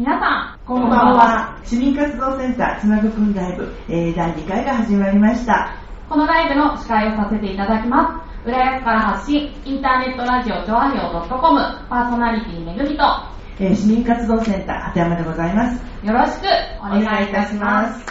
皆さん、こんばんは。市民活動センターつなぐくんライブ、えー、第2回が始まりました。このライブの司会をさせていただきます。浦安から発信、インターネットラジオ調和表 .com パーソナリティめぐみと、えー市民活動センター鳩山でございます。よろしくお願いいたします。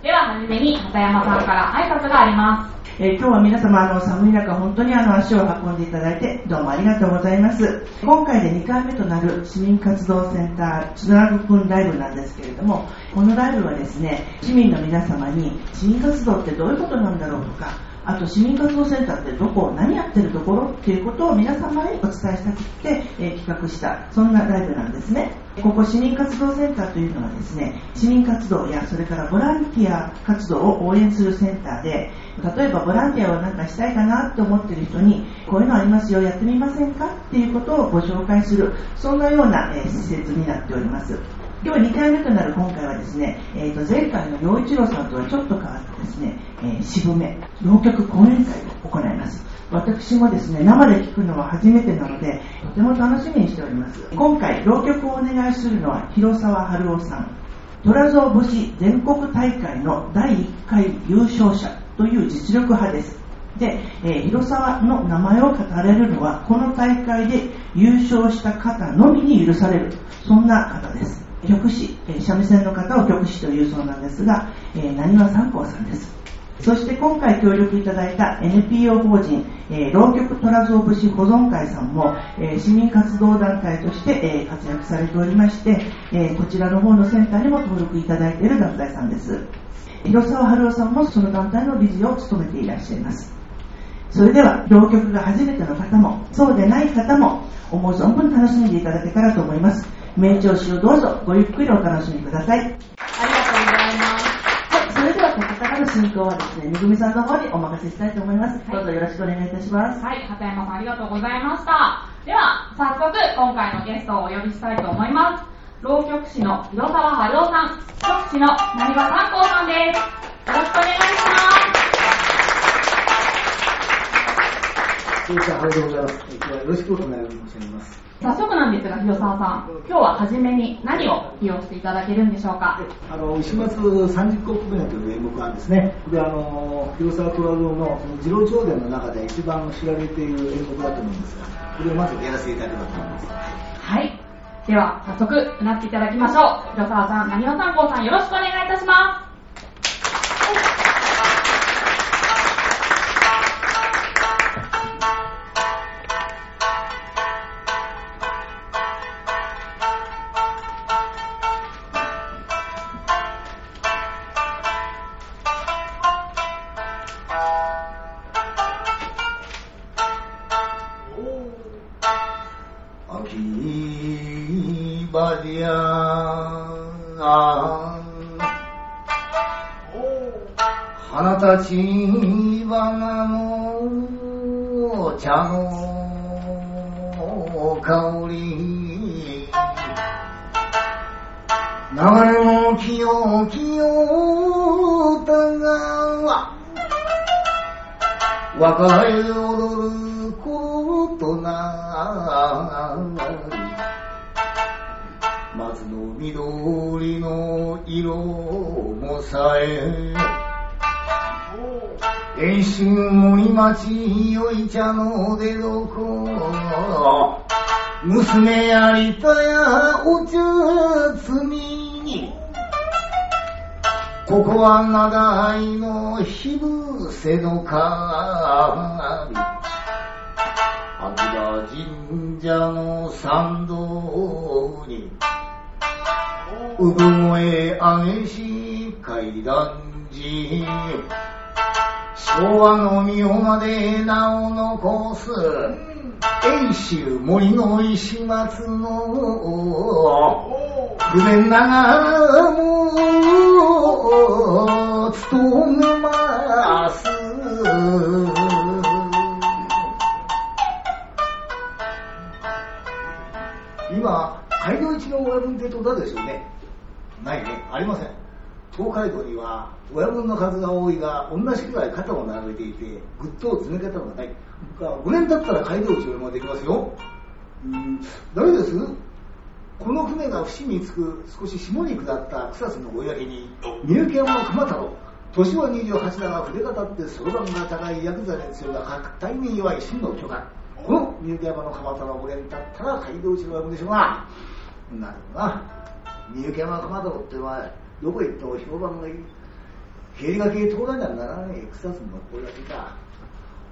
では、はじめに畑山さんから挨拶があります。えー今日は皆様あの寒い中本当にあの足を運んでいただいてどうもありがとうございます。今回で2回目となる市民活動センターつなぐくんライブなんですけれどもこのライブはですね市民の皆様に市民活動ってどういうことなんだろうとかあと市民活動センターってどこ何やってるところっていうことを皆様にお伝えしたくて、えー企画したそんなライブなんですね。ここ市民活動センターというのはですね市民活動やそれからボランティア活動を応援するセンターで例えばボランティアをなんかしたいかなと思ってる人にこういうのありますよやってみませんか？っていうことをご紹介するそんなような、え施設になっております。今日2回目となる今回はですね、えー、と前回の陽一郎さんとはちょっと変わってですね、えー渋め浪曲講演会を行います。私もですね生で聞くのは初めてなのでとても楽しみにしております。今回浪曲をお願いするのは広沢春夫さん。虎蔵節全国大会の第1回優勝者という実力派です。で、えー広沢の名前を語れるのはこの大会で優勝した方のみに許される。そんな方です。局師、えー三味線の方を局師というそうなんですが、えー、何は三光さんです。そして今回協力いただいた NPO 法人、えー、浪曲虎蔵節保存会さんも、えー市民活動団体として、えー活躍されておりまして、えこちらの方のセンターにも登録いただいている団体さんです。広沢春夫さんもその団体の理事を務めていらっしゃいます。それでは浪曲が初めての方もそうでない方も思う存分楽しんでいただけたらと思います。名調子をどうぞごゆっくりお楽しみください。は進行はですね、めぐみさんの方にお任せしたいと思います。どうぞよろしくお願いいたします。はい、畑山さんありがとうございました。では、早速、今回のゲストをお呼びしたいと思います。浪曲師の広沢春夫さん、局師の成場三光さんです。よろしくお願いしこんにちは、おはようございます。今日はよろしくお願い申し上げます。早速なんですが、広沢さん、今日は初めに何を披露していただけるんでしょうか？あの、石松三十石船という演目なんですね。で、あの、広沢虎郎のその次郎長伝の中で一番知られている演目だと思うんですが、これをまずやらせていただければと思います。はい。では、早速、なっていただきましょう。広沢さん、何わ三光さん、よろしくお願いいたします。花娘やりたやお茶摘みに。ここは長いの火伏せの神秋葉神社の参道に。産声上げし階段時昭和の御まで名を残す。遠州森の石松の船長も務めます。今街道一の親分ってとだですよね。ないね。ありません。東海道には親分の数が多いが同じくらい肩を並べていてぐっと詰め方がない。5年経ったら街道一親分ができますよ。うん。誰です？この船が伏につく少し下に下った草津の小焼に三重県の鎌太郎。年は28だが筆が立ってそろばんが高いヤクザに強が各体に弱い真の巨漢。この三重山の鎌太郎俺に立ったら街道一のわけでしょうが。なるほどな。三重山鎌太郎ってのはどこへ行っても評判がいい。経理がけ東大にはならねえ草津の小焼か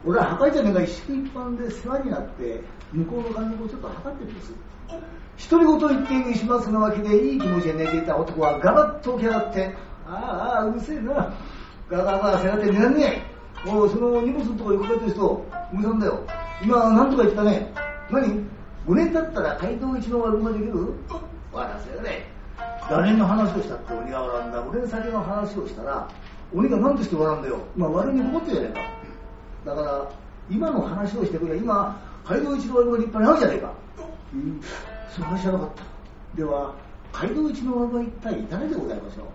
俺は破壊じゃねえが一式一般で世話になって向こうの感じをちょっと測ってるんです。独り言を言って西松の脇でいい気持ちで寝ていた男はガバッと起き上がってああああうるせえな。ガガガせがって寝らんねえおその荷物のとこ横かってる人おめさんだよ今何とか言ってたね何5年経ったら街道一の悪ができる笑わせよね誰の話をしたって鬼が笑うんだ。俺の先の話をしたら鬼が何として笑うんだよ。まあ悪に怒ってるじゃねえかだから今の話をしてくれ。今街道一の悪が立派にあるじゃねえか。うん。その話じゃなかった。では街道一の悪は一体誰でございましょう。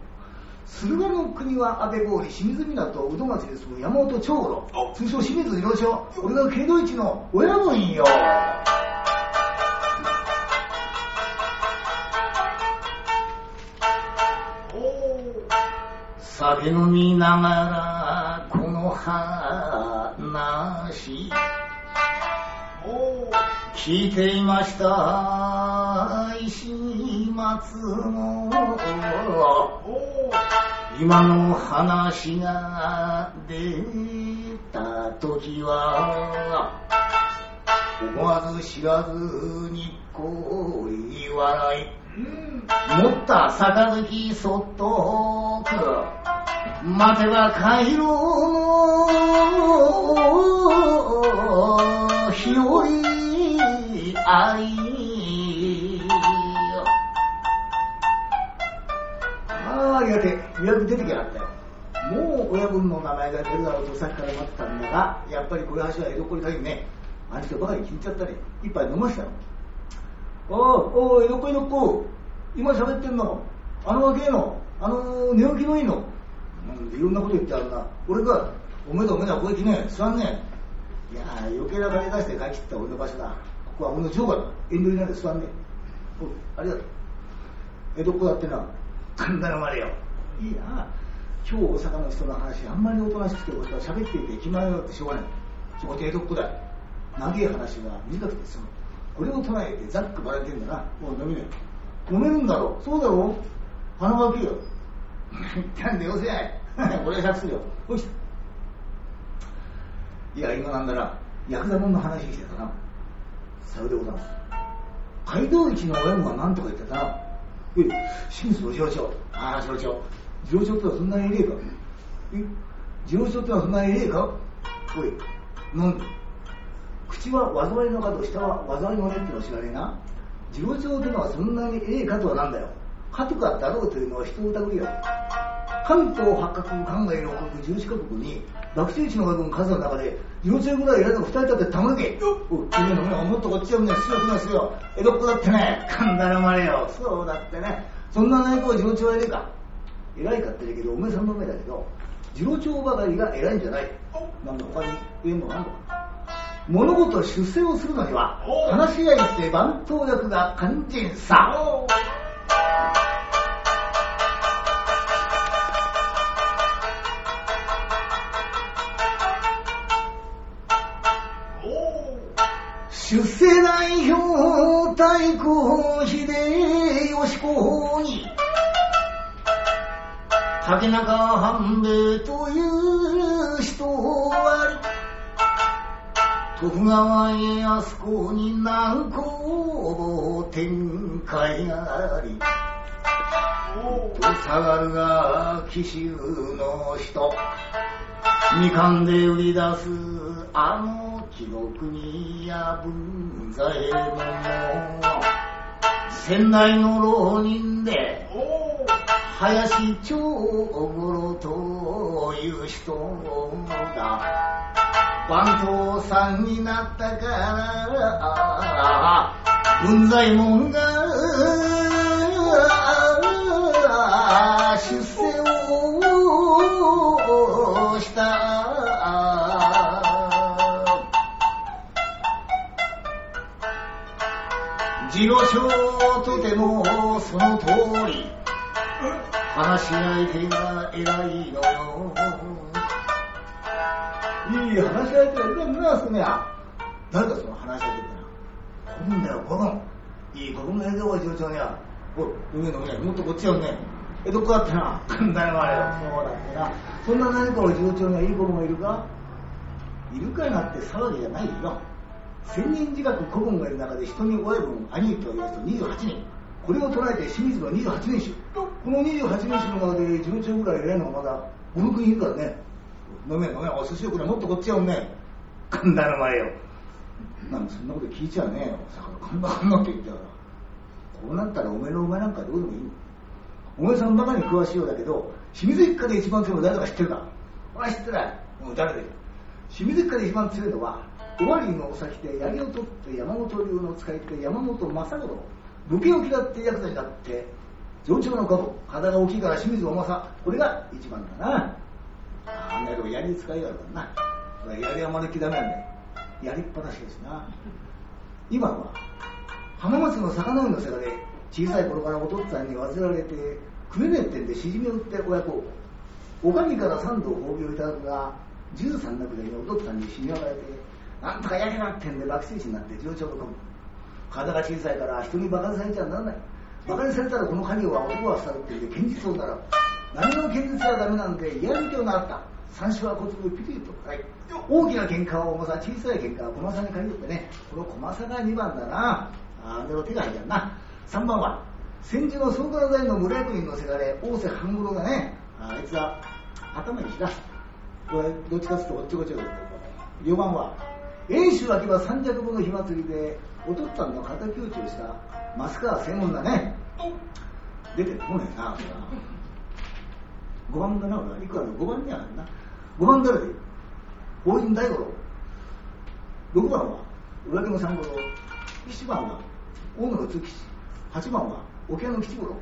駿河の国は安倍郡清水港宇土町で住む山本長五郎通称清水洋翔俺が街道一の親分よ酒飲みながらこの話聞いていました石松の今の話が出た時は思わず知らずにこい笑い。持った杯そっとく待てば帰ろうの日和ありああありがて予約出てきやがった。よもう親分の名前が出るだろうとさっきから待ってたんだがやっぱりこれ橋は江戸っ子に限るねあの人ばかり聞いちゃったね。一杯飲ましたのおおお江戸っ子江戸っ子今喋ってんのあの若えのあの寝起きのいいの。いろんなこと言ってあるな。俺がおめでおめでここへ来ね座んねいやー余計な金出して買い切った俺の場所だ。ここは俺の城下だ。遠慮になって座んねおありがとう。江戸っ子だってな。神田のまれよ。いいな今日大阪の人の話あんまりおとなしくて俺は喋っていて気前よってしょうがない。そこで江戸っ子だ。長い話が短くて済む。これを唱えてざっくばられてんだな。もう飲めね。え飲めるんだろう。そうだろう。鼻がけよ言ったんでよせ 俺は100すよ。おいいや今なんだなヤクザモンの話してたな。さようでございます街道一の親分が何とか言ってたな。え清水の次郎長ああ次郎長次郎長ってはそんなに偉えか。え次郎長ってはそんなに偉えか？おいなんで？口は災いのかと下は災いのねってのを知らねえな。次郎長ってのはそんなにええかとはなんだよ。かとかだろうというのは人を疑りよ関東八角関外の国14カ国に学生一の学の数の中で幼稚園ぐらい偉いのが2人だってたまげお君の目はもっとこっちをね強くなすよ。江戸っ子だってね。神田のまれよ。そうだってね。そんな内向次郎長は偉いか。偉いかって言うけどおめさんの目だけど次郎長ばかりが偉いんじゃない。なんだ他に言えんのがあんのか物事出世をするのには話し合いって番頭役が肝心さ。出世代表対抗秀吉公に竹中半兵衛という人あり徳川家康公に南高展開ありと下がるが紀州の人みかんで売り出すあの紀の国や文左衛門も先代の浪人で林長五郎という人が番頭さんになったから文左衛門が出世とてもその通り。話し相手が偉いのよ。いい話し相手がいるんだすねや誰だその話し相手ってな子分だよ子分いい子分がいるよ次郎長には。おい飲め飲めもっとこっちよね。えどこだってな神田のあれよそうだってな。そんな何かを次郎長にはいい子分がいるか？いるかなって騒ぎじゃないよ千人近く古文がいる中で人に親分兄と言わすと28人これを捉えて清水の28人種この28人種の中で順調ぐらい偉いのがまだ56人いるからね。飲め飲めお寿司よくらいもっとこっちやおんね。神田の前よなんそんなこと聞いちゃねえよ。さから神田神田って言ったから。こうなったらお前のお前なんかどうでもいいお前さんバカに詳しいようだけど清水一家で一番強いの誰だか知ってるか？俺は知ってない。もう誰で清水一家で一番強いのは尾張のお先で槍を取って山本流の使い手山本正五郎武家を嫌ってヤクザになって上長の角肌が大きいから清水お正これが一番だな。あんなけど槍使いがあるからな槍はまるっきダメなん。だやりっぱなしですな。今は浜松の魚の世話で小さい頃からお父っつぁんに患われて食えねえってんでしじみを売って親子おかみから三度褒美をいただくが十三のくらいお父っつぁんに死にられてなんとかやけなってんで爆死になって上長の株。体が小さいから人に馬鹿にされちゃならない。馬鹿にされたらこの家業は男は腐るって言って堅実を習う何の堅実はダメなんで嫌み気を習った。三種は小粒ピリッと。深い。大きな喧嘩は重さ小さい喧嘩は小さに借りるってね。この小さが2番だな。あでも手が入ったな。3番は戦時の総から大の村役人のせがれ大瀬半五郎がね。あいつは頭にしだこれどっちかっつうとおっちょこち。ょ4番は遠州秋葉三尺分の火祭りでお父っつぁんの敵討ちをした増川専門だね。出てこねえな5番だな俺は。いくらの5番にはあるな。5番誰で法人大五郎。6番は裏木の三五郎。7番は大野の通吉8番は桶屋の吉五郎。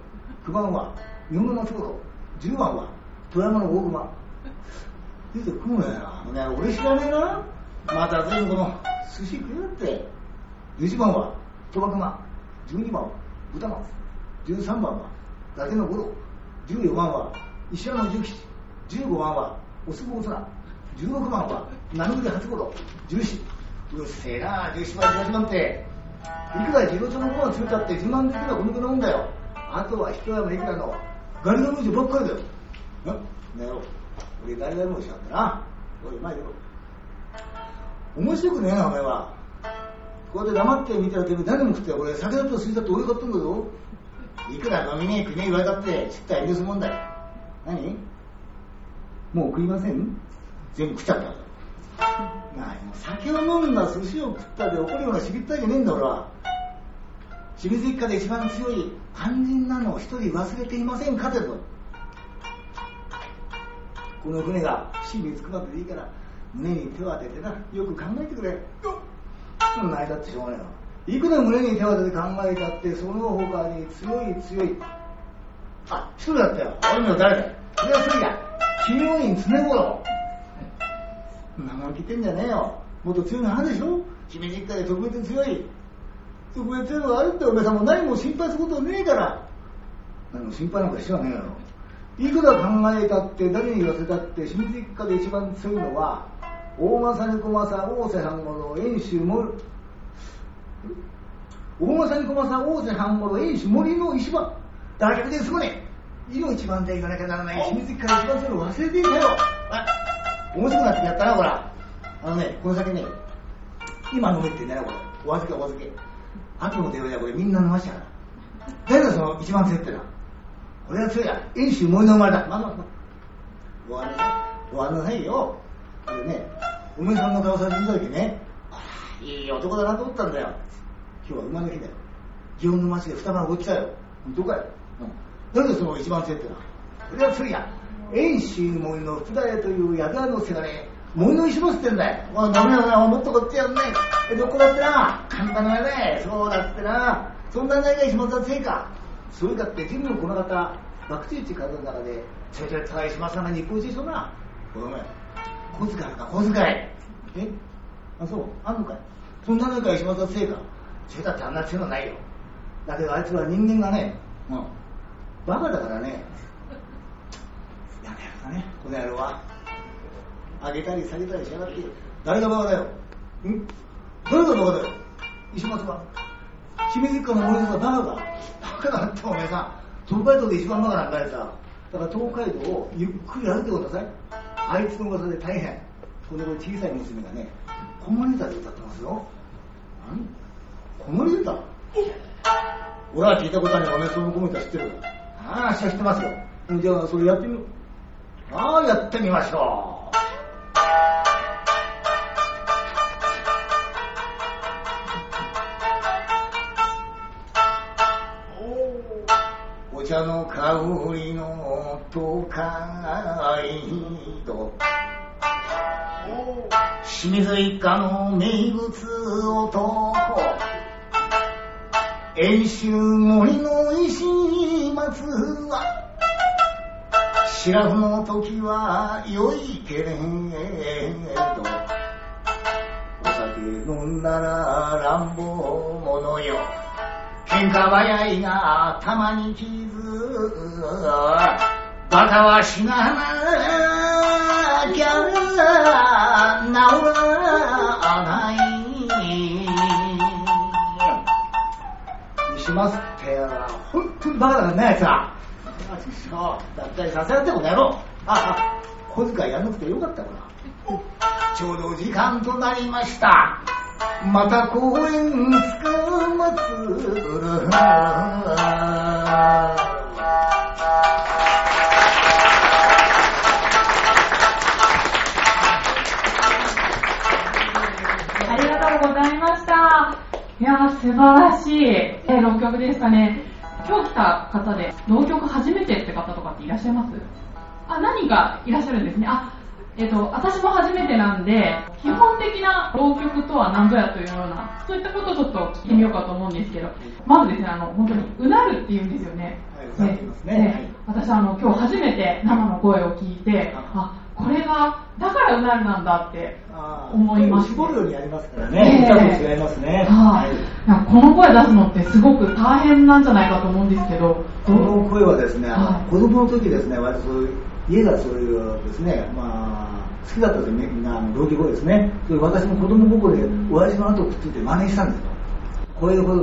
9番は日本の松五郎。10番は富山の大熊。出てくるな。ね俺知らねえな。また全部の寿司食うって1番は賭博熊12番は豚松13番は伊達の五郎14番は石山の重吉15番はおすぼお空16番は七口八五郎14うっせえな17番18番って。いくら自動車の方が強かって自慢できるはこのくらいもんだよ。あとは人山いくらのガリガリばっかりだよ。ななよ俺ガリガリ虫だったな。おい前よ。面白くねえなお前は。こうやって黙って見てるけど誰も食って俺酒だと水だって俺買ったんだぞ。いくら飲みねえ食いねえ言われたって知ったら許すもんだよ。何？もう食いません？全部食っちゃった。何酒を飲んだ寿司を食ったで怒るようなしびったいじゃねえんだ俺は。清水一家で一番強い肝心なのを一人忘れていませんか？ってと。この船が岸に着くまででいいから胸に手を当ててなよく考えてくれ。よそんな間ってしょうがないよいくら胸に手を当てて考えたってその他に強い強い。あ一人だったよ。俺の誰だよそれはそれや金曜院常五郎長きてんじゃねえよ。もっと強いのあるでしょ。姫実家で特別強い。特別強いのがあるってお前さんも何も心配することねえから。何も心配なんかしてはねえだろ。いくら考えたって誰に言わせたって清水一家で一番強いのは大政に小政大瀬半五郎遠州森大政に小政大瀬半五郎遠州森の石場だけですごねいの一番で言わなきゃならない清水一家で一番強いの忘れていたよ。あ面白くなってやったなほら。あのねこの酒ね今飲めってんだよこれ。お預けお預け。後の電話ではこれ。みんな飲ましちゃう。から誰がその一番強いってな俺は強いや。遠州森の生まれだ。まあまあまあ。ご安なさいご安なさいよこれねお前さんの顔さ見た時ね。ああいい男だなと思ったんだよ。今日は馬の日だよ。祇園の町で二晩起きたよ。本当かよ、うん、なんでその一番強いってな俺は強いや。遠州森の福田屋という宿屋のせがれ。森の石のってんだよ。おい、ダメだな、もっとこっちやんね。え。どこだってな、簡単なやね。そうだってな。そんな内が石松は強いか。それだって自分のこの方、爆地地体の中で、ちょいちょい高い島さんが日本一でしょな。お前、小遣いか、小遣い。え？あ、そう、あんのかい？そんな中石松は強いか。それだってあんな強いのないよ。だけどあいつは人間がね、うん、バカだからね、やめやったね、この野郎は。上げたり下げたりしやがって、誰がバカだよ。ん？誰がバカだよ。石松は。清水一家の森さんバカだ。バカだってお前さん、東海道で一番バカなんかやさ。だから東海道をゆっくり歩いてください。あいつの噂で大変。この小さい娘がね、子守歌で歌ってますよ。何？子守歌俺は聞いたことあるよお前その子守歌知ってるああ、知ってますよ。じゃあ、それやってみよう。ああ、やってみましょう。茶の香りの都会と。清水一家の名物男。遠州森の石松は。シラフの時は良いけれど。お酒飲んだら乱暴者よ。喧嘩早いがたまに傷バカは死ななきゃ治らないにしますって本当にバカだからねあいつはだったりさせられてこの野郎ああ小遣いやんなくてよかったかなちょうど時間となりましたまた公園つかまつる。いやー、素晴らしい、えー、浪曲でしたね。今日来た方で、浪曲初めてって方とかっていらっしゃいます？あ、何人かいらっしゃるんですね。あ、えっ、と、私も初めてなんで、基本的な浪曲とは何ぞやというような、そういったことをちょっと聞いてみようかと思うんですけど、まずですね、あの、本当に、うなるって言うんですよね。はいうなってますね私あの、今日初めて生の声を聞いて、あ、これが、だからうなるなんだって思いまして。絞るようにやりますからね。歌も違いますね。はい、この声出すのってすごく大変なんじゃないかと思うんですけど、この声はですね、あはいの子供の時ですね、割とそういう家がそういうですね、まあ、好きだったですね、みんなあの浪曲をですね、それ私も子供心で親父の後をくっついて真似したんですよ。これでこれ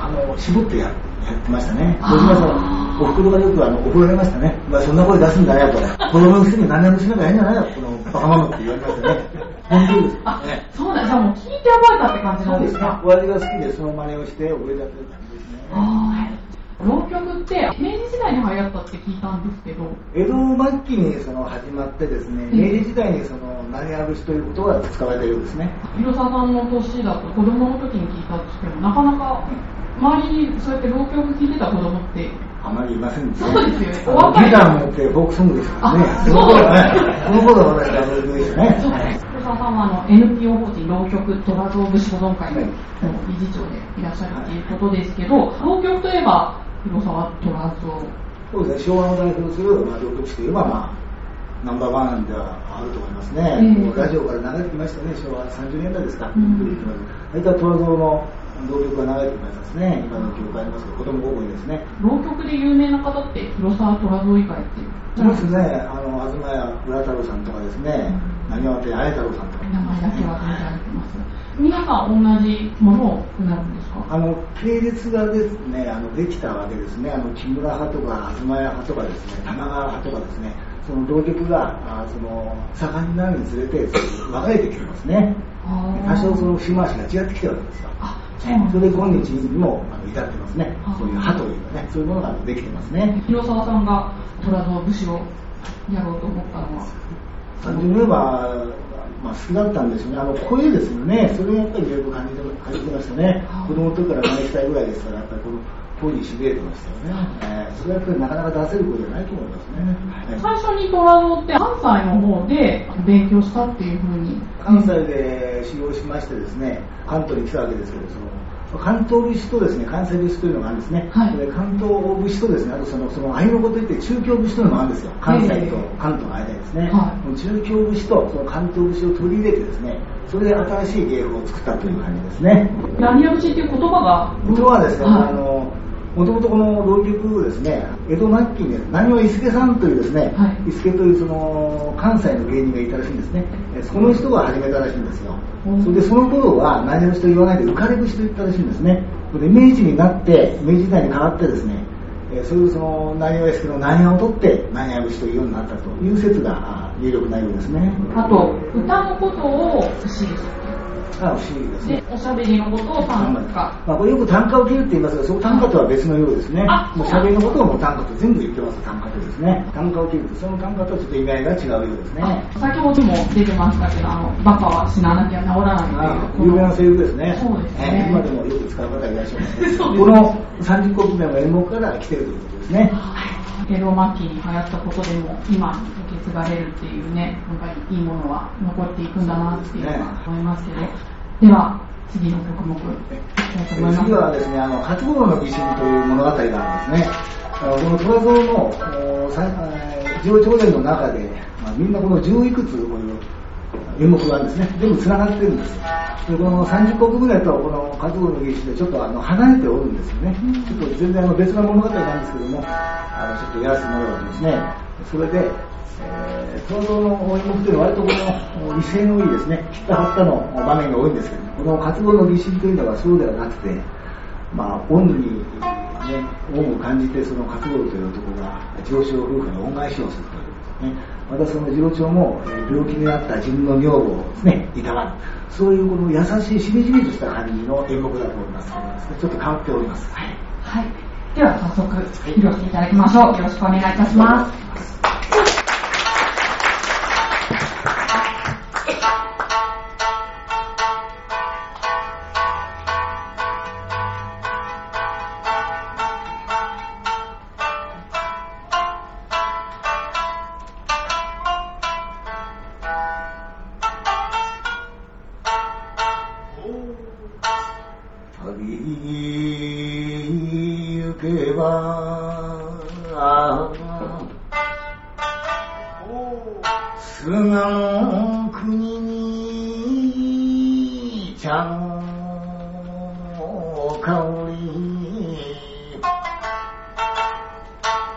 あの絞ってややってましたね。小島さん、お袋がよくあの怒られましたね。まあそんな声出すんだよと。子供のくせに何年もしなきゃいいんじゃないよ、このバカママって言われましたね。本当です。あね、そうだ、じゃあもう聞いて覚えたって感じそうんですか？。親父が好きでその真似をして覚えたという感じですね。はい浪曲って明治時代に流行ったって聞いたんですけど、江戸末期にその始まってですね、うん。明治時代にその投げ節ということが使われているようですね。広沢さんの年だと子供の時に聞いたとしても、なかなか周りにそうやって浪曲聞いてた子供って、あまりいませんでそうですよね。お若い。ギター持ってフォークソングですからね。あその頃はね、その頃は私はあのですね。そ沢さんはあの NPO 法人浪曲虎造節保存会のはい理事長でいらっしゃるということですけど、浪曲といえば広沢虎造。そうですね、昭和を代表する、まあ、浪曲師といえば、まあ、ナンバーワンではあると思いますね。うんもうラジオから流れてきましたね、昭和30年代ですか。うん大体虎造の浪曲が流れてきますね。今の教会ありますけど、子供高校にですね。浪曲で有名な方って広沢虎造以外ってそうですね、あの、東屋浦太郎さんとかですね、なにわて綾太郎さんとか、名前だけは存じ上げてます。皆さん同じものをなるんですか？あの、系列がですね、あの、できたわけですね。あの、木村派とか、東屋派とかですね、玉川派とかですね、その浪曲が、あその、盛んになるにつれて、分かれてきてますね。多少その節回しが違ってきてるわけですよ。あ、そそれで今日にもあの至ってますねあ。そういう派というかね、そういうものができてますね。広沢さんが虎造節をやろうと思ったのは？に言えば、まあ、好きだったんですよね。あの、声ですよね。それをやっぱりよく感じて感じてましたねあ。子供の時から真似したいぐらいですから、やっぱりこの声にしびれてましたよね。えーそれはやっぱりなかなか出せる声じゃないと思いますね。はい最初に虎造って関西の方で勉強したっていうふうに。関西で修行しましてですね、関東に来たわけですけど、その関東節とですね、関西節というのがあるんですね。はいで関東節とですね、あとその、その、合いの子といって中京節というのもあるんですよ。関西とええ関東の間にですね。はい中京節とその関東節を取り入れてですね、それで新しい芸風を作ったという感じですね。ラニア節っていう言葉が？元はですね、はいあの、もともとこの浪曲ですね、江戸末期に何を伊助さんというですね、はい伊助というその関西の芸人がいたらしいんですね。えその人が始めたらしいんですよ。うんそれでその頃は何をと言わないで浮かれ節と言ったらしいんですね。それで明治になって、明治時代に変わってですね、えーそういうその何を伊助の何をを取って何を節というようになったという説があ有力なようですね。あと、歌のことを不思議ですね。、おしゃべりのことを短歌。まあ、これよく単価を切るって言いますが、その単価とは別のようですねあ。もう喋りのことをもう単価と全部言ってます、単価とですね。単価を切ると、その単価とはちょっと意味合いが違うようですね。先ほども出てましたけど、あの、バカは死ななきゃ治らないあっていう。有名なセリフですね。そうですねえー今でもよく使う方がいらっしゃいますこの30国目の演目から来てるということですね。江戸末期に流行ったことでも今継がれるっていうね、なんかいいものは残っていくんだなっていうのは思いますけど、では次の曲目。次はですね、あの、初頃の疑心という物語があるんですね。あのこの虎蔵の上長伝の中で、まあ、みんなこの十いくつこういう演目があるんですね。全部繋がってるんですよ。で、この30国ぐらいとこの初頃の疑心でちょっとあの離れておるんですよね。ちょっと全然あの別な物語なんですけども、あのちょっとやらせてもらうわけですね。それで、えー、東蔵の演目というのは割とこの威勢のいいですね、切った張ったの場面が多いんですけど、この活動の疑心というのはそうではなくて、まあ、恩に、ね、恩を感じて、その活動という男が上昇夫婦に恩返しをするというね、またその上長も病気になった自分の女房をですね、いたわる。そういうこの優しいしみじみとした感じの演目だと思います、ちょっと変わっております。はい。はい。では早速披露していただきましょう。よろしくお願いいたします。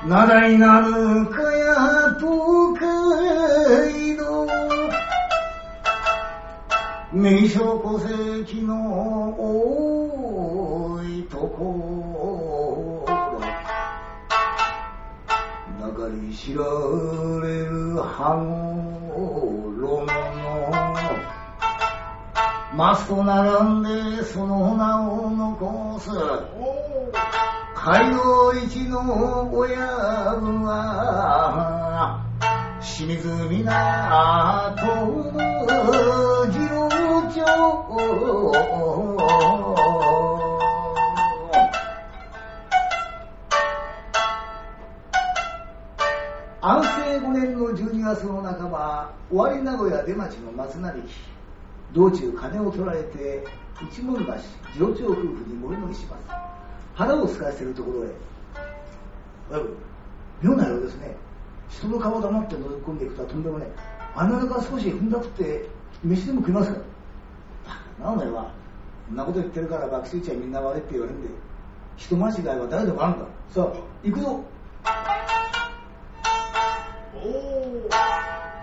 なだいなるかや東海道名所戸籍の多いところ。中に知られる羽衣のマスと並んでその名を残す。街道一の親分は清水港次郎町安政5年の12月の半ば尾張名古屋出町の松並木。道中金を取られて一文橋次郎町夫婦に森乗りします。腹をすかせているところへ。妙なようですね。人の顔を黙って覗き込んでいくとはとんでもねえあなたが少し踏んだくって飯でも食いますかなお前はそんなこと言ってるから爆睡ちゃみんな悪いって言われるんで人間違いは誰でもあるんださあ行くぞ。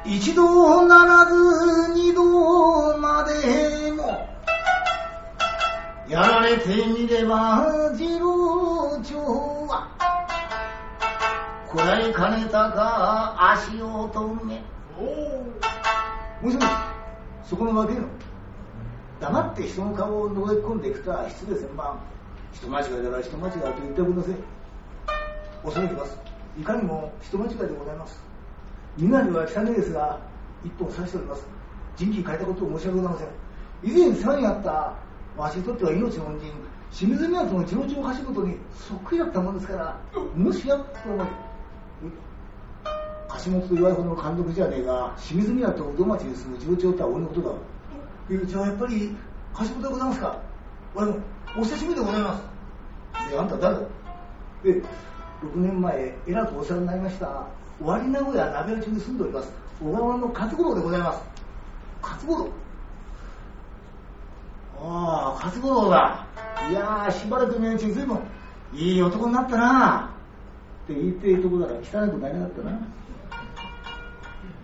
一度ならず二度まで。もやられてみれば次郎長は。こらえかねたか足を止め。おもしもしそこのわけの。黙って人の顔を覗き込んでいくとは失礼千万人間違いだら人間違いと言っておください。恐れ入ります。いかにも人間違いでございます。身なりは汚いですが一本刺しております。人気変えたことを申し訳ございません。以前世話にあったわしにとっては命の恩人清水港の上長橋本にそっくりだったもんですからもしやと思い橋本と岩井ほどの監督じゃねえが清水港と udon 町に住む上長とは俺のことだ。えじゃあやっぱり橋本でございますか？俺もお久しぶりでございます。であんた誰？だえ6年前えらくお世話になりました尾張名古屋鍋打ちに住んでおります小川の勝五郎でございます。勝五郎？ああ勝五郎だいやーしばらくのうちに随分いい男になったなって言っていいとこだから汚くなりなかったな。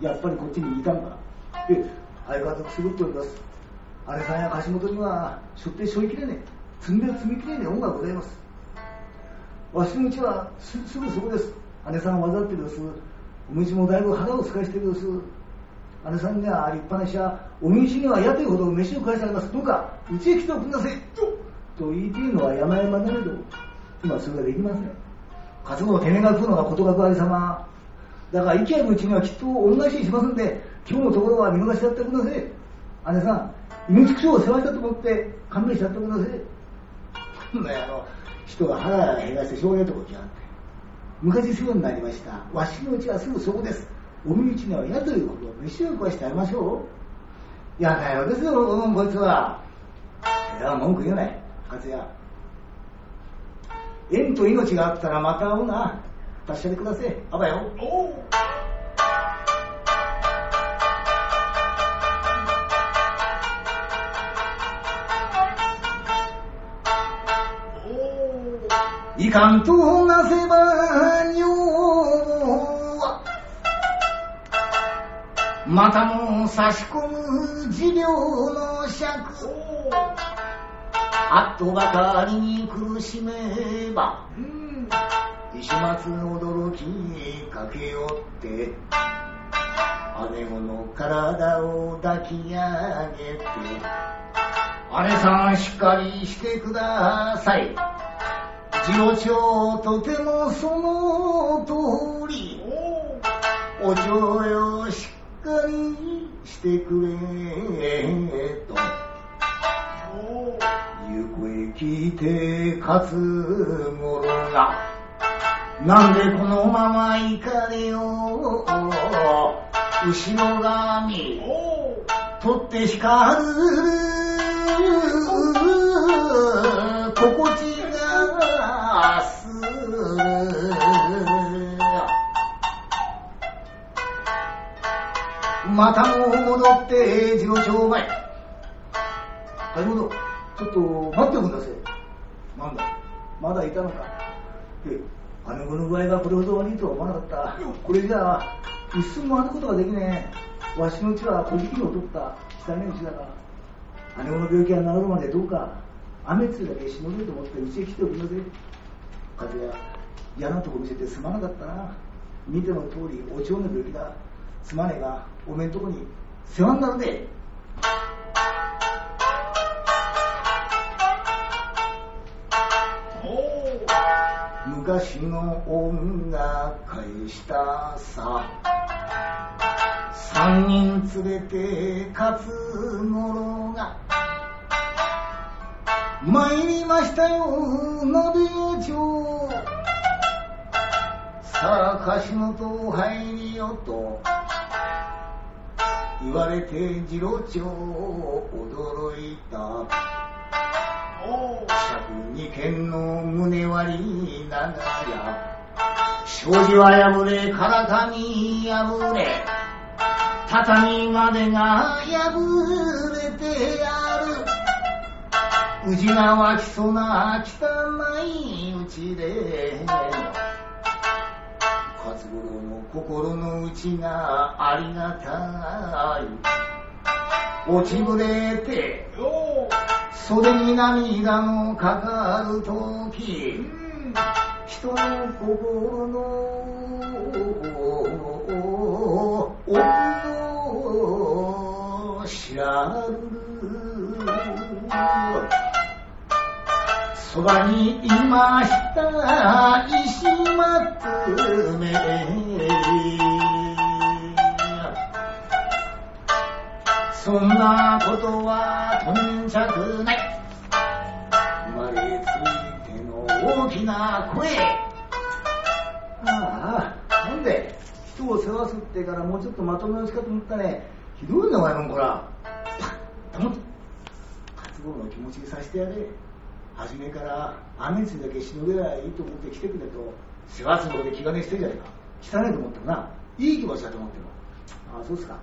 やっぱりこっちにいたんだ。で、相変わらずくすぶっております。姉さんや貸元には、しょってしょいきれねえ、積んで積みきれねえ恩がございます。わしのうちはすすぐそこです。姉さんはわざってるです。お道もだいぶ腹を使いしてるです。姉さんには立派な医者、お道にはやというほど飯を返されます。どうか、うちへ来ておくんなさい。と言いているのは山々なれど、今それができません。活動をてめえが食うのがことがくあり様。だから、生き合ううちにはきっと恩返ししますんで、今日のところは見逃しちゃってください。姉さん、命口を世話したと思って勘弁しちゃってください。なんだよ、あの、人が腹減らしてしょうがないとこ来やがって。昔世話になりました。わしのうちはすぐそこです。お身内には嫌ということを飯を食わしてあげましょう。やだよですよ、うん、こいつは。いや、文句言うない。勝也。縁と命があったらまた会おうな。達者でください。あばよ。いかんとなせば女はまたも差し込む治療の尺。あっとばかりに苦しめば石松驚きかけよって姉子の体を抱き上げて姉さんしっかりしてください。次郎長とてもその通り。お嬢よししてくれと。行方聞いて勝つ者が。なんでこのまま行かれよ後ろ髪。取って光る。心地またも戻って次郎長前はい戻ちょっと待っておくんなさい。なんだ？まだいたのか？え姉子の具合がこれほど悪いとは思わなかった。これじゃあ一寸もあることができねえ。わしのうちは小じきを取った。汚いうちだが姉子の病気が治るまでどうか雨つだけしのげと思ってうちへ来ておりませ風や嫌なとこ見せてすまなかったな。見ての通りお蝶の病気だすまねえがおめえんとこに世話になるで昔の恩が返したさ。三人連れて勝つ者が。参りましたよ鍋町。さあ貸元入りよと。言われて次郎長驚いた。尺二軒の胸割りながら障子は破れからかに破れ畳までが破れてある。宇治が湧きそうな汚いうちで勝五郎も心の内がありがたい。落ちぶれて袖に涙のかかるとき人の心の奥を知らる。そばにいました石松めそんなことはとんちゃくない。生まれついての大きな声。ああなんで人を世話すってからもうちょっとまとめのしかと思ったね。ひどいなお前もんこら。パッ黙って活動の気持ちにさせてやれ。初めから雨つだけしのげりゃいいと思って来てくれと世話するほど気兼ねしてんじゃねえか。汚いと思ってもな。いい気持ちだと思ってもああそうっすか。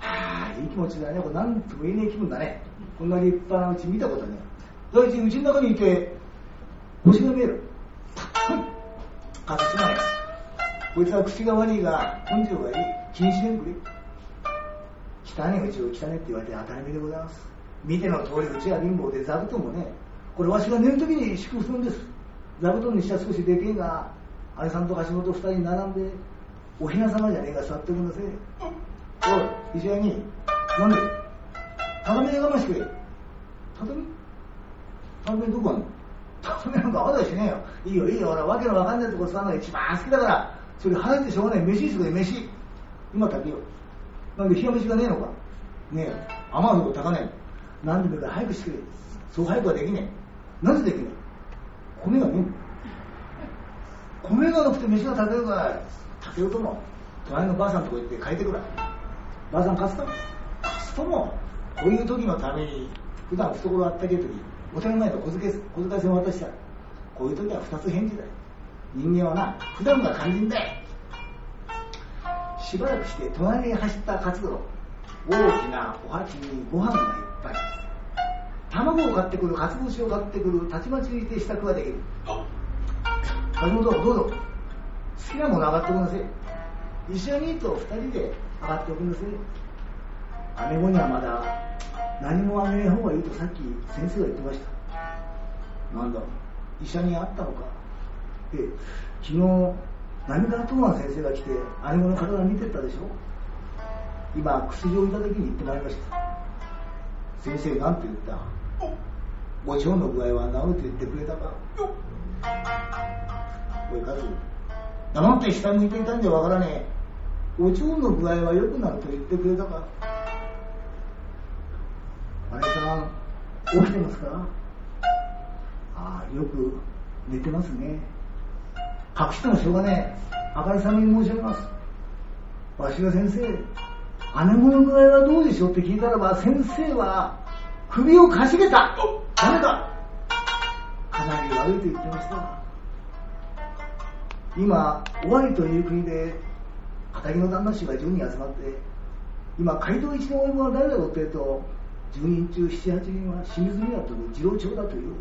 ああいい気持ちだね。これなんとも言えねえ気分だね。こんな立派なうち見たことね第一うちの中にいて星が見える。かすまえ。こいつは口が悪いが、根性がいい。気にしねんくれ。汚ねうちを汚ねって言われて当たり前でございます。見ての通りうちは貧乏で座布団もね、これわしが寝るときに敷く布団です。座布団にしては少しでけえが、姉さんと橋本二人に並んで、おひな様じゃねえが座ってくんだせ。おい、石屋に、なんで畳で我慢してくれ。畳畳どこあんの畳なんかあだしねえよ。いいよいいよ、俺わけのわかんないとこ座るのが一番好きだから、それ早くてしょうがない。飯してくれ、飯。今炊けよ。なんで冷や飯がねえのか？ねえよ。甘いのこ炊かない。なんでもいいから早くしてくれ。そう早くはできねえ。なぜできねえ米がね米がなくて飯が炊けるから、炊けようとも、隣のばあさんとこ行って変えてくら。ばあさん貸すか貸すとも、こういう時のために、普段懐あったけえ時、お手の前で小遣い小遣い銭渡したら、こういう時は二つ返事だよ。人間はな、普段が肝心だよ。しばらくして隣に走った活動、大きなお鉢にご飯がいっぱい。卵を買ってくる、かつぶしを買ってくる、たちまちにて支度ができる。橋本、どうぞ。好きなもの上がっておくんなせい。一緒にと二人で上がっておくんなせい。姉子にはまだ何もあげない方がいいとさっき先生が言ってました。なんだ、医者に会ったのか。ええ、昨日、何から東庵先生が来て、姉子の体見てったでしょ今、薬をいただきに行ってまいりました。先生、なんて言った？お蝶の具合は治ると言ってくれたかおい、カズ、黙って下向いていたんじゃわからねえ。お蝶の具合は良くなると言ってくれたか姉さん、起きてますか？ああ、よく寝てますね。隠してもしょうがねえ。明るさに申し上げます。わしが先生、姉子の具合はどうでしょうって聞いたらば、先生は首をかしげた。ダメだ。かなり悪いと言ってました。今、尾張という国で、仇の旦那衆が10人集まって、今、街道一のお芋は誰だろうって言うと、10人中7、8人は清水宮と次郎長だという。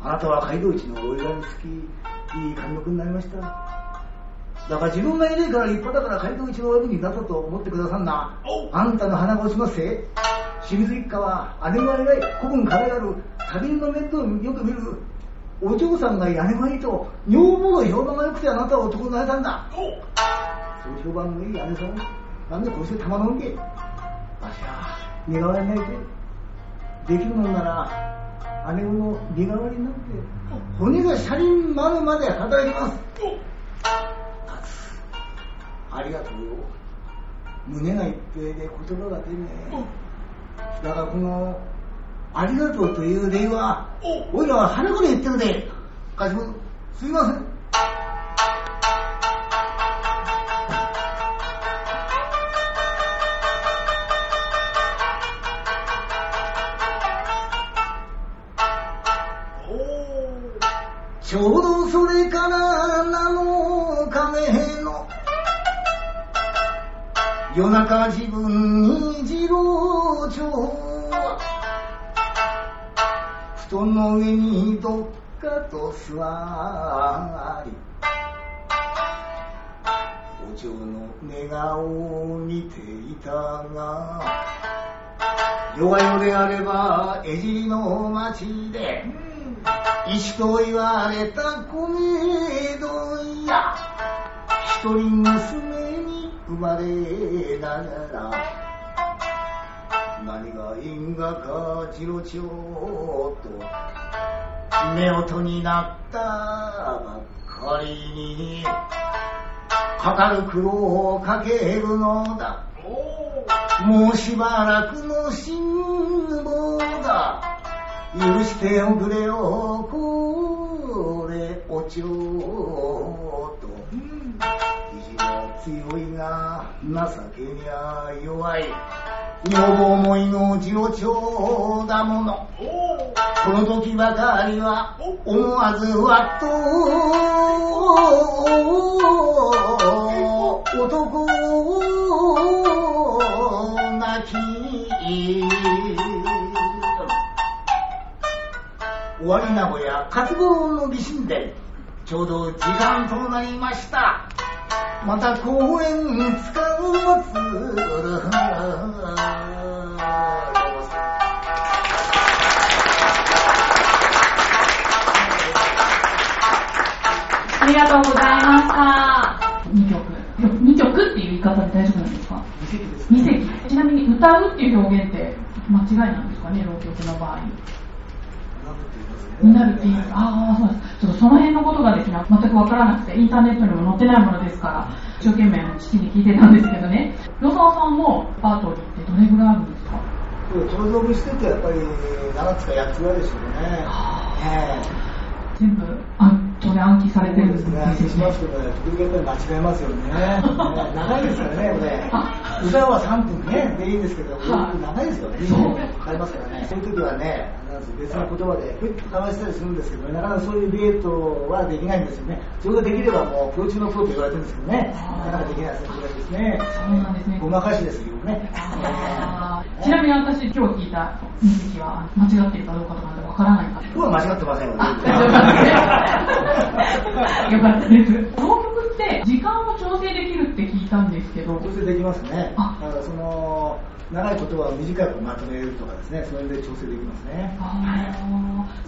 あなたは街道一のお祝いにつき、いい貫禄になりました。だから自分がいないから立派だから街道一のお祝いになったと思ってくださんな。あんたの鼻が落ちますせ。清水一家は姉が偉い、古文可愛がる、旅人の面倒をよく見る。お嬢さんがいい、姉がいいと、女房の評判が良くてあなたは男になれたんだ。そう評判のいい姉さん、なんでこうして玉のんけ。わしは、身代わりになりて。できるもんなら、姉の身代わりになって、骨が車輪丸まで働きます。ありがとうよ。胸が一平で言葉が出ねえ。だからこの、ありがとうという礼は、おいらは腹から言ってるで。かしも、すいません。ちょうどそれから7日目の夜中自分に次郎長は布団の上にどっかと座りお嬢の寝顔を見ていたが弱夜であれば江尻の町で石と言われた米問屋一人娘に生まれながら何が因果か次郎長と。夫婦になったばっかりにかかる苦労をかけるのだ。もうしばらくの辛抱だ許しておくれよこれおちょと。意地が強いが情けにゃ弱い女房思いの次郎長だもの。この時ばかりは思わずわっと男を泣き終わり名古屋活動の美神殿ちょうど時間となりました。また公演使うます。ありがとうございました。2曲。2曲っていう言い方で大丈夫なんですか？二席。ちなみに歌うっていう表現って間違いなんですかね、浪曲の場合。になるっていう。ああ、そうです。ちょっとその辺のことがですね、全くわからなくて、インターネットにも載ってないものですから、一生懸命父に聞いてたんですけどね。与沢さんもパートリーってどれぐらいあるんですか？登場部しててやっぱり7つか8つぐらいでしょうね。え全部、あそれ暗記されてるんですねね。しますけどね、時々間違えますよね。ね長いですからね、これ。歌は3分ね、でいいんですけど、はい長いですよね。そうかかりますからね。そういう時はね、なんです別の言葉で、ふっと交わしたりするんですけどね、なかなかそういうデートはできないんですよね。それができればもう、プロ中のプロと言われてるんですけどね、なかなかできないですね。そうなんですねごまかしですけどね。ちなみに私、今日聞いた二席は間違っているかどうかとかわからないか僕は間違ってませんよ。よかったです。浪曲って時間を調整できるって聞いたんですけど、調整できますね。あだからその、長い言葉を短くまとめるとかですね、それで調整できますね。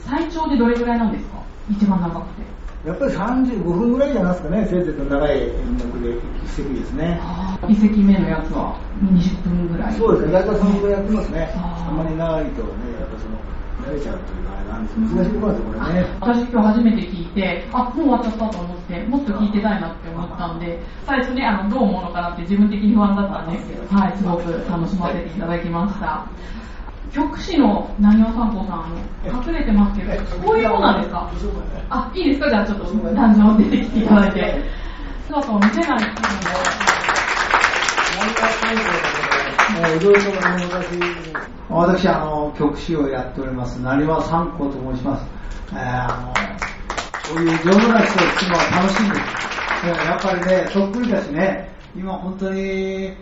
最長でどれぐらいなんですか？一番長くて。やっぱり35分ぐらいじゃないですかね、せいぜいと長い演目で一席ですね。一席目のやつは20分ぐらい。そうですね、大体そのぐらいやってますね。あんまり長いとね、やっぱその、慣れちゃうというかあれなん。です難しいところですよ、これね。私今日初めて聞いて、あ、もう終わっちゃったと思って、もっと聞いてたいなって思ったんで、最初ね、あの、どう思うのかなって自分的に不安だったんですけど、はい、すごく楽しませていただきました。曲師の何をさんぽさん、隠れてますけど、こういうものなんですか？あ、いいですか？じゃあちょっと、壇上出てきていただいて。姿を見せないっていうのも、もういろいろとあの私、あの、曲師をやっております、成輪三子と申します。えーあの、こういう丈夫な人を聞くのは楽しいんです。えやっぱりね、そっくりだしね、今本当に、え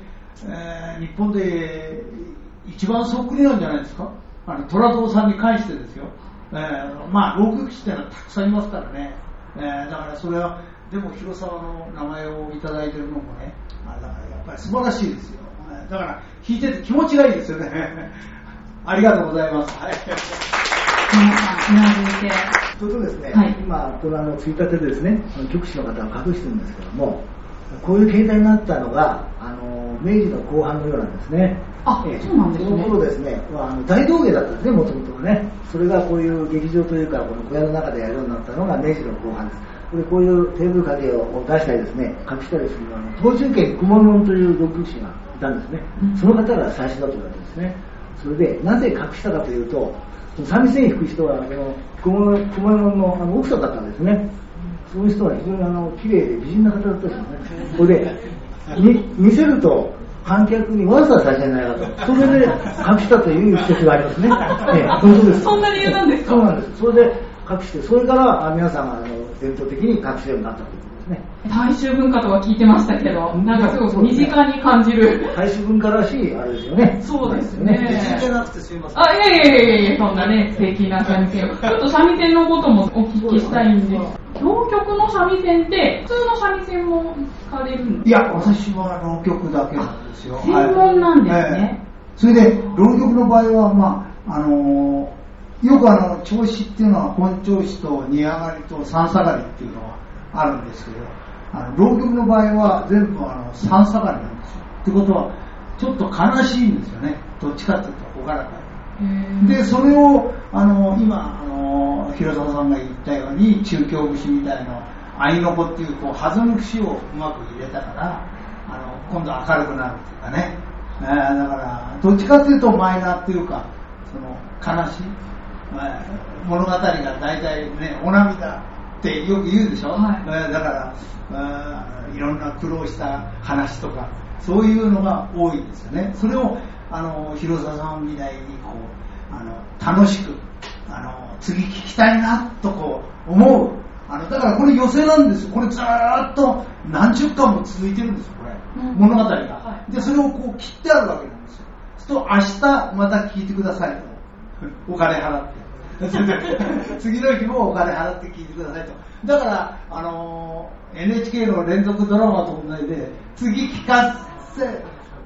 ー日本で一番そっくりなんじゃないですかあの、虎蔵さんに関してですよ。えーまあ、浪曲師っていうのはたくさんいますからね。えーだからそれは、でも広沢の名前をいいてるのもね、あだからやっぱり素晴らしいですよ。えーだから弾いてて気持ちがいいですよね。ありがとうございます。はい。皆さん、うなずいて、それとですね、はい今、このあの、ついたてでですね、局士の方が隠してるんですけども、こういう形態になったのが、あの、明治の後半のようなんですね。あええそうなんですねその頃ですね、まあ、あの大道芸だったんですね、もともとはね。それがこういう劇場というか、この小屋の中でやるようになったのが明治の後半です。これこういうテーブル掛けを出したりですね、隠したりするのは、あの東中家熊門という独士がいたんですね。うんその方が最初だと言われてですね。それで、なぜ隠したかというと、その三味線弾く人は、この熊門熊門のあの奥さんだったんですね。そういう人は非常にあの綺麗で美人な方だったんですよね。これで、み見せると、観客に悪ささせないかと。それで隠したという説がありますね。ええ、本当です。そんな理由なんですか？そうなんです。それで隠して、それからあ皆さんがあの伝統的に隠すようになったというですね。大衆文化とは聞いてましたけど、なんかすごく身近に感じる。大衆文化らしいあれですよね。そうですね。じゃなくてすいません。あ、いやいやいやいやいや、そんなね、素敵な三味線を。ちょっと三味線のこともお聞きしたいんです。浪曲の三味線って、普通の三味線も使われるんですいや、私は浪曲だけなんですよ。専門なんですねはいええそれで、浪曲の場合は、まあ、あのーよくあの、調子っていうのは本調子と煮上がりと三下がりっていうのはあるんですけど、あの、浪曲の場合は全部あの、三下がりなんですよ。ってことは、ちょっと悲しいんですよね。どっちかっていうと、ほがらかい。で、それを、あの、今、あの、広沢さんが言ったように、中京節みたいな、合いの子っていう、こう、弾む節をうまく入れたから、あの、今度明るくなるっていうかね。えーだから、どっちかっていうと、マイナーっていうか、その、悲しい、えー物語が大体ね、お涙ってよく言うでしょ、はいえーだから、あーいろんな苦労した話とか、そういうのが多いんですよね。それを、あの、広沢さんみたいに、こう、あの、楽しく、あの、次聞きたいな、とこう、思う。あの、だからこれ寄せなんですよ。これずーっと何十巻も続いてるんですよ、これ。うん物語が、はで、それをこう切ってあるわけなんですよ。すると、明日また聞いてくださいと。お金払って。次の日もお金払って聞いてくださいと。だから、あのー NHK の連続ドラマと同じで、次聞かせ、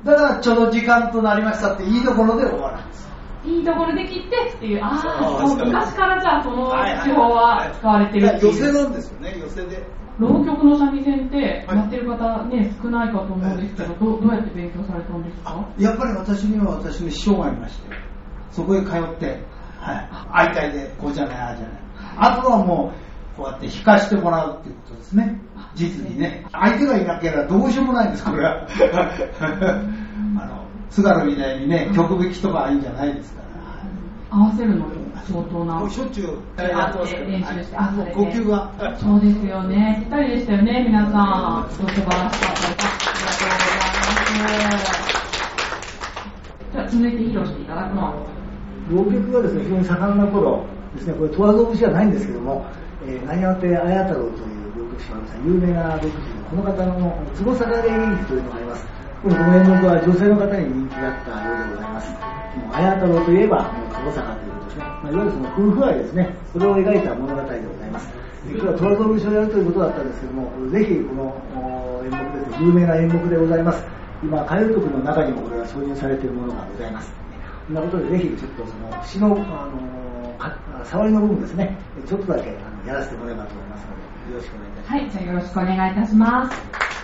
だからちょうど時間となりましたっていいところで終わるんです。いいところで切ってっていう、ああ、昔からじゃあその手法は使われてるっていう。寄せなんですよね、寄せで。浪曲の三味線ってはいやってる方ね、少ないかと思うんですけど、どうどうやって勉強されたんですか？やっぱり私には私の師匠がいまして、そこへ通って、はい、相対でこうじゃない、ああじゃない。あとはもう、こうやって弾かしてもらうっていうことですね。実にね。相手がいなければどうしようもないんです、これは。あの、津軽みたいにね、曲弾きとかいうんじゃないですから。合わせるのも相当な。しょっちゅうやって練習してあそれで呼吸が。そうですよね。ぴったりでしたよね、皆さん。素晴らしかったです。ありがとうございます。じゃあ、続いて披露していただくのは、浪曲がですね非常に盛んな頃ですねこれ十和蔵節はないんですけども、えー、何やって綾太郎という浪曲師がありました有名な浪曲師でこの方の坪坂礼儀というのがあります。この演目は女性の方に人気だったようでございます。もう綾太郎といえばもう坪坂ということですね、まあ、いわゆるその夫婦愛ですね。それを描いた物語でございます。で今日は十和蔵節をやるということだったんですけどもぜひこの演目ですね有名な演目でございます。今歌謡曲の中にもこれが挿入されているものがございます。そんなことでぜひちょっとその節の、あのか触りの部分ですね、ちょっとだけあのやらせてもらえばと思いますので、よろしくお願いいたします。はい、じゃあよろしくお願いいたします。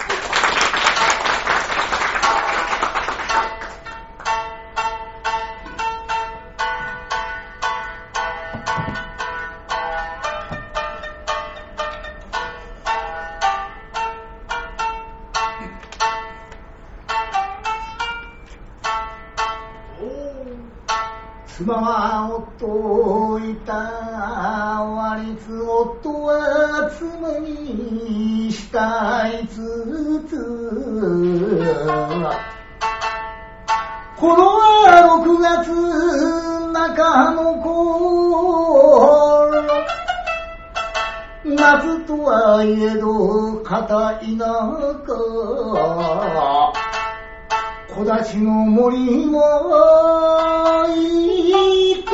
といえど片田舎小出しの森はいと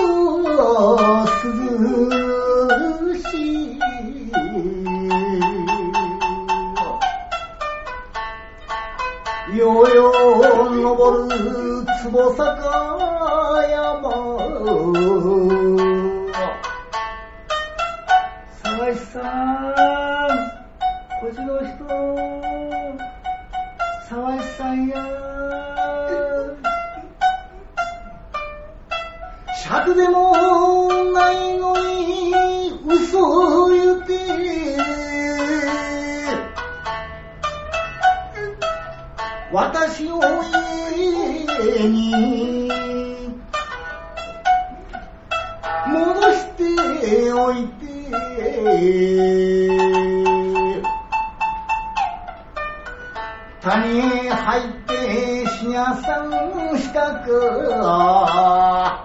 涼し。いようよう登る坪坂山。沢石さ尺でもないのに嘘を言って。私を家に戻しておいて。谷へ入って死がさんしたか。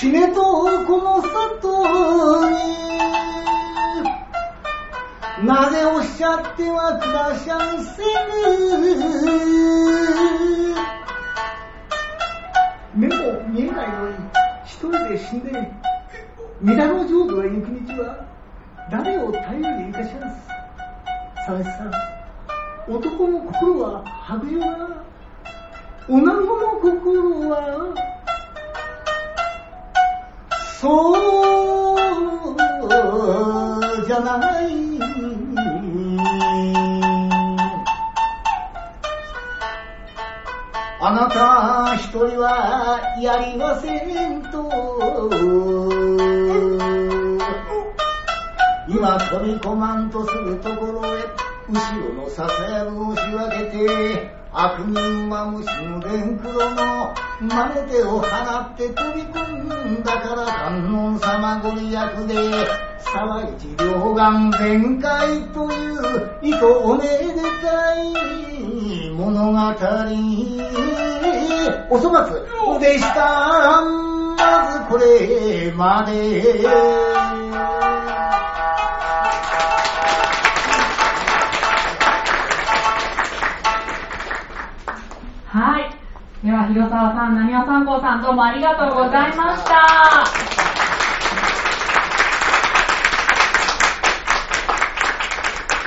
死ねとこの里になぜおっしゃってはくだしゃんせぬ目も見えないのに一人で死んで三田の浄土へ行く道は誰を頼りにいたします沢井さん男の心は白状な女子の心はそう。じゃないあなた一人はやりませんと。今飛び込まんとするところへ後ろのささやぶを仕分けて悪人は虫の電黒の真似手を払って飛び込んだから観音様ご利益で沢一両眼全開という意図おめでたい。物語おそ松でした。まずこれまで。はい。では、広沢さん、なにわ参考さん、どうもありがとうございました。